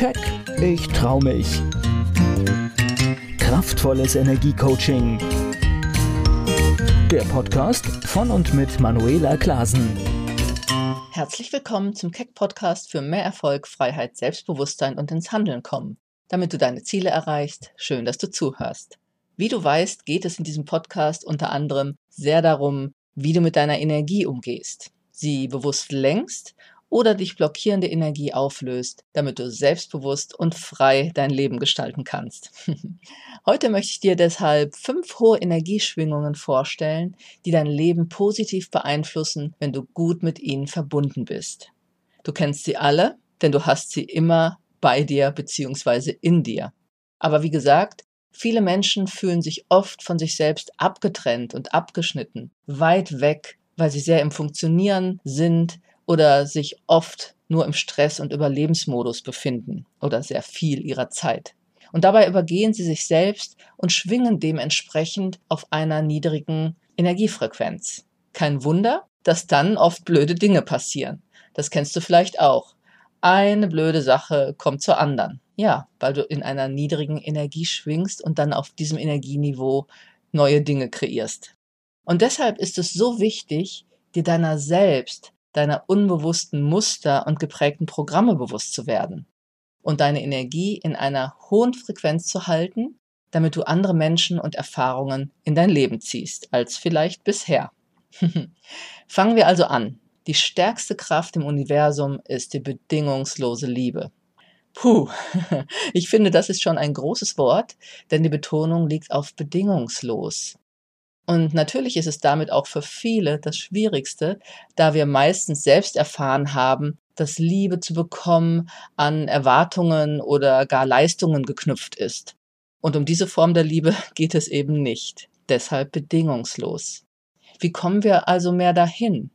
Keck, ich trau mich. Kraftvolles Energiecoaching. Der Podcast von und mit Manuela Klasen. Herzlich willkommen zum Keck Podcast für mehr Erfolg, Freiheit, Selbstbewusstsein und ins Handeln kommen. Damit du deine Ziele erreichst, schön, dass du zuhörst. Wie du weißt, geht es in diesem Podcast unter anderem sehr darum, wie du mit deiner Energie umgehst, sie bewusst lenkst oder dich blockierende Energie auflöst, damit du selbstbewusst und frei dein Leben gestalten kannst. Heute möchte ich dir deshalb fünf hohe Energieschwingungen vorstellen, die dein Leben positiv beeinflussen, wenn du gut mit ihnen verbunden bist. Du kennst sie alle, denn du hast sie immer bei dir bzw. in dir. Aber wie gesagt, viele Menschen fühlen sich oft von sich selbst abgetrennt und abgeschnitten, weit weg, weil sie sehr im Funktionieren sind, oder sich oft nur im Stress- und Überlebensmodus befinden oder sehr viel ihrer Zeit. Und dabei übergehen sie sich selbst und schwingen dementsprechend auf einer niedrigen Energiefrequenz. Kein Wunder, dass dann oft blöde Dinge passieren. Das kennst du vielleicht auch. Eine blöde Sache kommt zur anderen. Ja, weil du in einer niedrigen Energie schwingst und dann auf diesem Energieniveau neue Dinge kreierst. Und deshalb ist es so wichtig, dir deiner selbst deiner unbewussten Muster und geprägten Programme bewusst zu werden und deine Energie in einer hohen Frequenz zu halten, damit du andere Menschen und Erfahrungen in dein Leben ziehst, als vielleicht bisher. Fangen wir also an. Die stärkste Kraft im Universum ist die bedingungslose Liebe. Puh, ich finde, das ist schon ein großes Wort, denn die Betonung liegt auf bedingungslos. Und natürlich ist es damit auch für viele das Schwierigste, da wir meistens selbst erfahren haben, dass Liebe zu bekommen an Erwartungen oder gar Leistungen geknüpft ist. Und um diese Form der Liebe geht es eben nicht. Deshalb bedingungslos. Wie kommen wir also mehr dahin?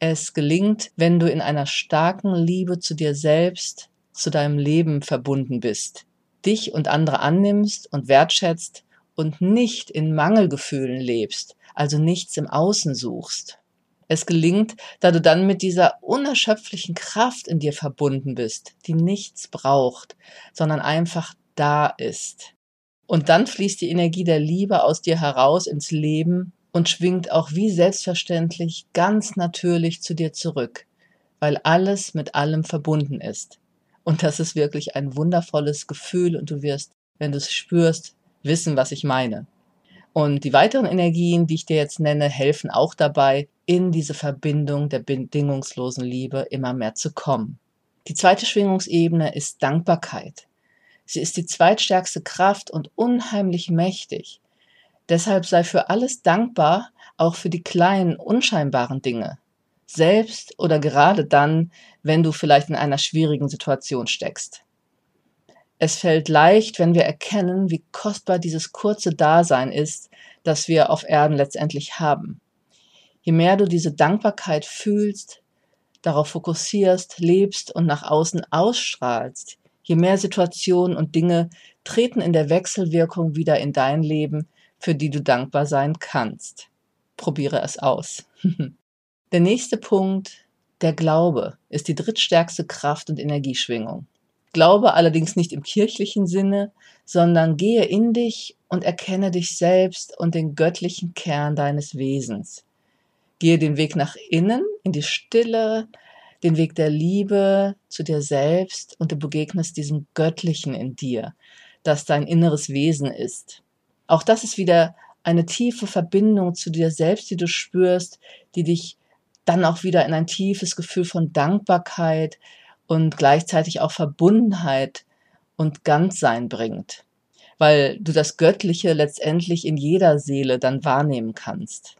Es gelingt, wenn du in einer starken Liebe zu dir selbst, zu deinem Leben verbunden bist, dich und andere annimmst und wertschätzt und nicht in Mangelgefühlen lebst, also nichts im Außen suchst. Es gelingt, da du dann mit dieser unerschöpflichen Kraft in dir verbunden bist, die nichts braucht, sondern einfach da ist. Und dann fließt die Energie der Liebe aus dir heraus ins Leben und schwingt auch wie selbstverständlich ganz natürlich zu dir zurück, weil alles mit allem verbunden ist. Und das ist wirklich ein wundervolles Gefühl und du wirst, wenn du es spürst, wissen, was ich meine. Und die weiteren Energien, die ich dir jetzt nenne, helfen auch dabei, in diese Verbindung der bedingungslosen Liebe immer mehr zu kommen. Die zweite Schwingungsebene ist Dankbarkeit. Sie ist die zweitstärkste Kraft und unheimlich mächtig. Deshalb sei für alles dankbar, auch für die kleinen, unscheinbaren Dinge. Selbst oder gerade dann, wenn du vielleicht in einer schwierigen Situation steckst. Es fällt leicht, wenn wir erkennen, wie kostbar dieses kurze Dasein ist, das wir auf Erden letztendlich haben. Je mehr du diese Dankbarkeit fühlst, darauf fokussierst, lebst und nach außen ausstrahlst, je mehr Situationen und Dinge treten in der Wechselwirkung wieder in dein Leben, für die du dankbar sein kannst. Probiere es aus. der nächste Punkt, der Glaube, ist die drittstärkste Kraft und Energieschwingung. Glaube allerdings nicht im kirchlichen Sinne, sondern gehe in dich und erkenne dich selbst und den göttlichen Kern deines Wesens. Gehe den Weg nach innen, in die Stille, den Weg der Liebe zu dir selbst und du begegnest diesem Göttlichen in dir, das dein inneres Wesen ist. Auch das ist wieder eine tiefe Verbindung zu dir selbst, die du spürst, die dich dann auch wieder in ein tiefes Gefühl von Dankbarkeit, und gleichzeitig auch Verbundenheit und Ganzsein bringt, weil du das Göttliche letztendlich in jeder Seele dann wahrnehmen kannst.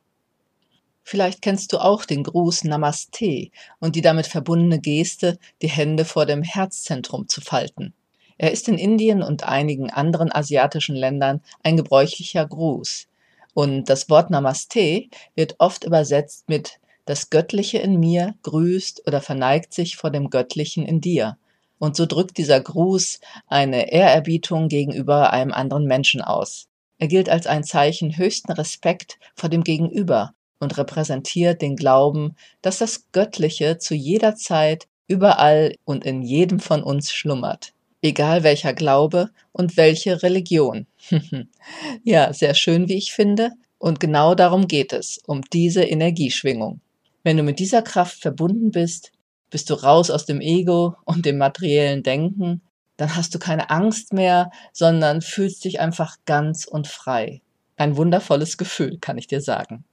Vielleicht kennst du auch den Gruß Namaste und die damit verbundene Geste, die Hände vor dem Herzzentrum zu falten. Er ist in Indien und einigen anderen asiatischen Ländern ein gebräuchlicher Gruß. Und das Wort Namaste wird oft übersetzt mit das Göttliche in mir grüßt oder verneigt sich vor dem Göttlichen in dir. Und so drückt dieser Gruß eine Ehrerbietung gegenüber einem anderen Menschen aus. Er gilt als ein Zeichen höchsten Respekt vor dem Gegenüber und repräsentiert den Glauben, dass das Göttliche zu jeder Zeit, überall und in jedem von uns schlummert. egal welcher Glaube und welche Religion. ja, sehr schön, wie ich finde. Und genau darum geht es, um diese Energieschwingung. Wenn du mit dieser Kraft verbunden bist, bist du raus aus dem Ego und dem materiellen Denken, dann hast du keine Angst mehr, sondern fühlst dich einfach ganz und frei. Ein wundervolles Gefühl, kann ich dir sagen.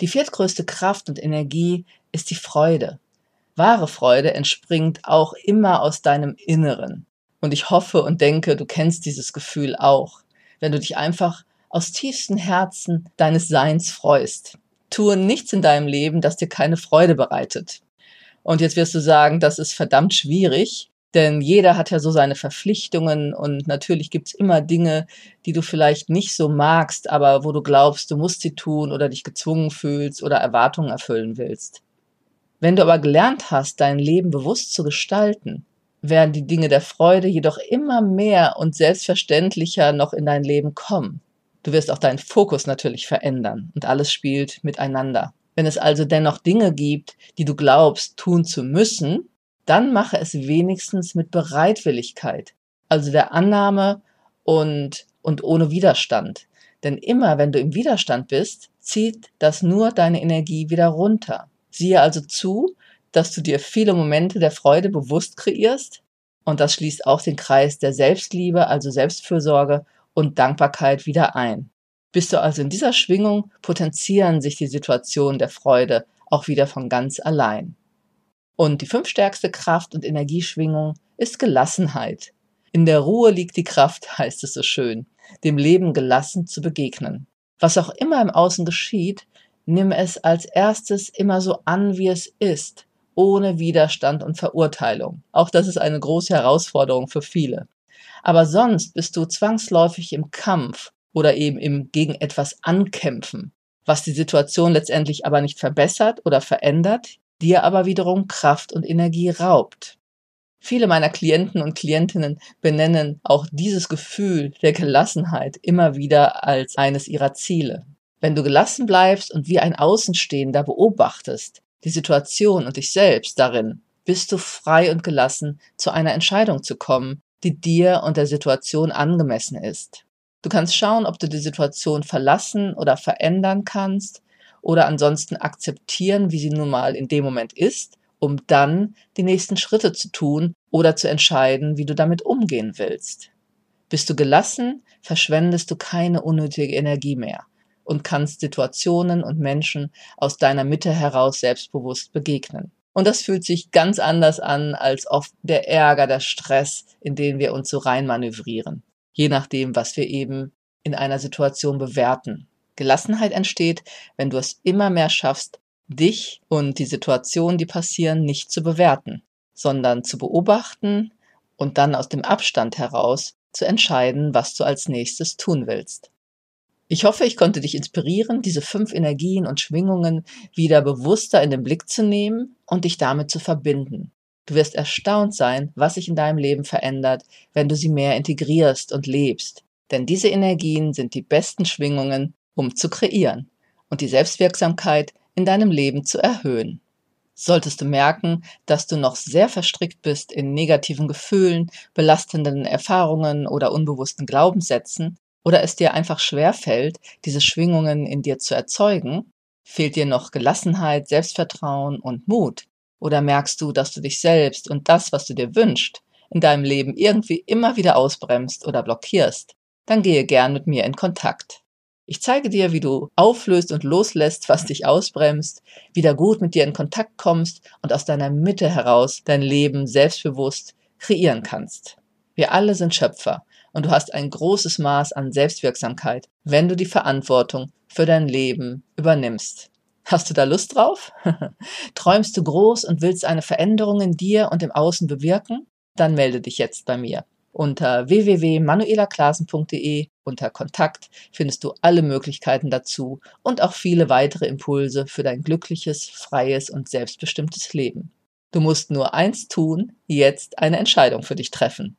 Die viertgrößte Kraft und Energie ist die Freude. Wahre Freude entspringt auch immer aus deinem Inneren. Und ich hoffe und denke, du kennst dieses Gefühl auch, wenn du dich einfach aus tiefstem Herzen deines Seins freust. Tue nichts in deinem Leben, das dir keine Freude bereitet. Und jetzt wirst du sagen, das ist verdammt schwierig, denn jeder hat ja so seine Verpflichtungen und natürlich gibt's immer Dinge, die du vielleicht nicht so magst, aber wo du glaubst, du musst sie tun oder dich gezwungen fühlst oder Erwartungen erfüllen willst. Wenn du aber gelernt hast, dein Leben bewusst zu gestalten, werden die Dinge der Freude jedoch immer mehr und selbstverständlicher noch in dein Leben kommen. Du wirst auch deinen Fokus natürlich verändern und alles spielt miteinander. Wenn es also dennoch Dinge gibt, die du glaubst tun zu müssen, dann mache es wenigstens mit Bereitwilligkeit, also der Annahme und, und ohne Widerstand. Denn immer wenn du im Widerstand bist, zieht das nur deine Energie wieder runter. Siehe also zu, dass du dir viele Momente der Freude bewusst kreierst und das schließt auch den Kreis der Selbstliebe, also Selbstfürsorge und Dankbarkeit wieder ein. Bist du also in dieser Schwingung, potenzieren sich die Situationen der Freude auch wieder von ganz allein. Und die fünfstärkste Kraft und Energieschwingung ist Gelassenheit. In der Ruhe liegt die Kraft, heißt es so schön, dem Leben gelassen zu begegnen. Was auch immer im Außen geschieht, Nimm es als erstes immer so an, wie es ist, ohne Widerstand und Verurteilung. Auch das ist eine große Herausforderung für viele. Aber sonst bist du zwangsläufig im Kampf oder eben im gegen etwas ankämpfen, was die Situation letztendlich aber nicht verbessert oder verändert, dir aber wiederum Kraft und Energie raubt. Viele meiner Klienten und Klientinnen benennen auch dieses Gefühl der Gelassenheit immer wieder als eines ihrer Ziele. Wenn du gelassen bleibst und wie ein Außenstehender beobachtest, die Situation und dich selbst darin, bist du frei und gelassen, zu einer Entscheidung zu kommen, die dir und der Situation angemessen ist. Du kannst schauen, ob du die Situation verlassen oder verändern kannst oder ansonsten akzeptieren, wie sie nun mal in dem Moment ist, um dann die nächsten Schritte zu tun oder zu entscheiden, wie du damit umgehen willst. Bist du gelassen, verschwendest du keine unnötige Energie mehr und kannst Situationen und Menschen aus deiner Mitte heraus selbstbewusst begegnen. Und das fühlt sich ganz anders an als oft der Ärger, der Stress, in den wir uns so reinmanövrieren. Je nachdem, was wir eben in einer Situation bewerten. Gelassenheit entsteht, wenn du es immer mehr schaffst, dich und die Situationen, die passieren, nicht zu bewerten, sondern zu beobachten und dann aus dem Abstand heraus zu entscheiden, was du als nächstes tun willst. Ich hoffe, ich konnte dich inspirieren, diese fünf Energien und Schwingungen wieder bewusster in den Blick zu nehmen und dich damit zu verbinden. Du wirst erstaunt sein, was sich in deinem Leben verändert, wenn du sie mehr integrierst und lebst. Denn diese Energien sind die besten Schwingungen, um zu kreieren und die Selbstwirksamkeit in deinem Leben zu erhöhen. Solltest du merken, dass du noch sehr verstrickt bist in negativen Gefühlen, belastenden Erfahrungen oder unbewussten Glaubenssätzen, oder es dir einfach schwer fällt, diese Schwingungen in dir zu erzeugen, fehlt dir noch Gelassenheit, Selbstvertrauen und Mut, oder merkst du, dass du dich selbst und das, was du dir wünschst, in deinem Leben irgendwie immer wieder ausbremst oder blockierst, dann gehe gern mit mir in Kontakt. Ich zeige dir, wie du auflöst und loslässt, was dich ausbremst, wieder gut mit dir in Kontakt kommst und aus deiner Mitte heraus dein Leben selbstbewusst kreieren kannst. Wir alle sind Schöpfer und du hast ein großes Maß an Selbstwirksamkeit, wenn du die Verantwortung für dein Leben übernimmst. Hast du da Lust drauf? Träumst du groß und willst eine Veränderung in dir und im Außen bewirken? Dann melde dich jetzt bei mir. Unter www.manuelaklasen.de unter Kontakt findest du alle Möglichkeiten dazu und auch viele weitere Impulse für dein glückliches, freies und selbstbestimmtes Leben. Du musst nur eins tun, jetzt eine Entscheidung für dich treffen.